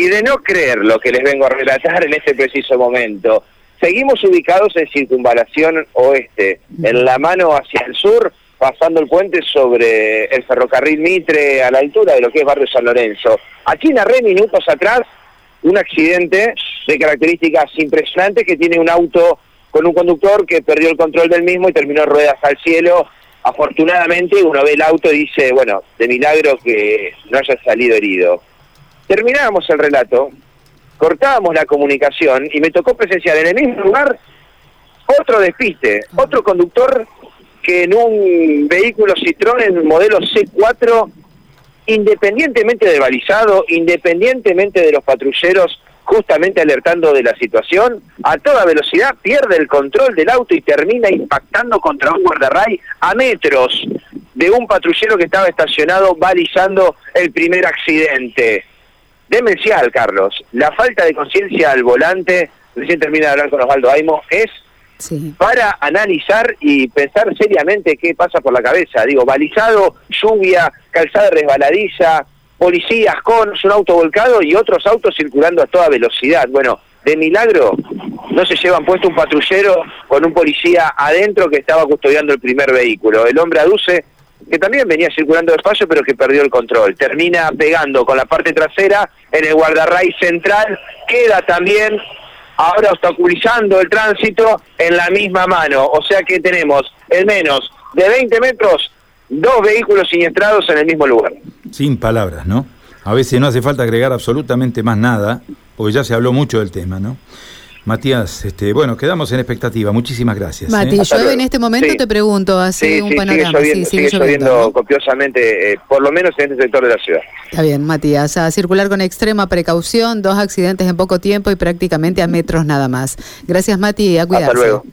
y de no creer lo que les vengo a relatar en este preciso momento. Seguimos ubicados en circunvalación oeste, en la mano hacia el sur, pasando el puente sobre el ferrocarril Mitre a la altura de lo que es Barrio San Lorenzo. Aquí narré minutos atrás un accidente de características impresionantes que tiene un auto con un conductor que perdió el control del mismo y terminó ruedas al cielo. Afortunadamente uno ve el auto y dice, bueno, de milagro que no haya salido herido. Terminábamos el relato, cortábamos la comunicación y me tocó presenciar en el mismo lugar otro despiste, otro conductor que en un vehículo Citroën en modelo C4, independientemente del balizado, independientemente de los patrulleros justamente alertando de la situación, a toda velocidad pierde el control del auto y termina impactando contra un guardarray a metros de un patrullero que estaba estacionado balizando el primer accidente. Demencial, Carlos. La falta de conciencia al volante, recién termina de hablar con Osvaldo Aimo, es para analizar y pensar seriamente qué pasa por la cabeza. Digo, balizado, lluvia, calzada resbaladiza, policías con un auto volcado y otros autos circulando a toda velocidad. Bueno, de milagro no se llevan puesto un patrullero con un policía adentro que estaba custodiando el primer vehículo. El hombre aduce que también venía circulando despacio pero que perdió el control. Termina pegando con la parte trasera en el guardarray central, queda también ahora obstaculizando el tránsito en la misma mano. O sea que tenemos en menos de 20 metros dos vehículos siniestrados en el mismo lugar. Sin palabras, ¿no? A veces no hace falta agregar absolutamente más nada, porque ya se habló mucho del tema, ¿no? Matías, este, bueno, quedamos en expectativa. Muchísimas gracias. Mati, yo en este momento te pregunto, así un panorama. Sigue lloviendo, sigue lloviendo copiosamente, eh, por lo menos en este sector de la ciudad. Está bien, Matías. A circular con extrema precaución, dos accidentes en poco tiempo y prácticamente a metros nada más. Gracias, Mati, a cuidarse. Hasta luego.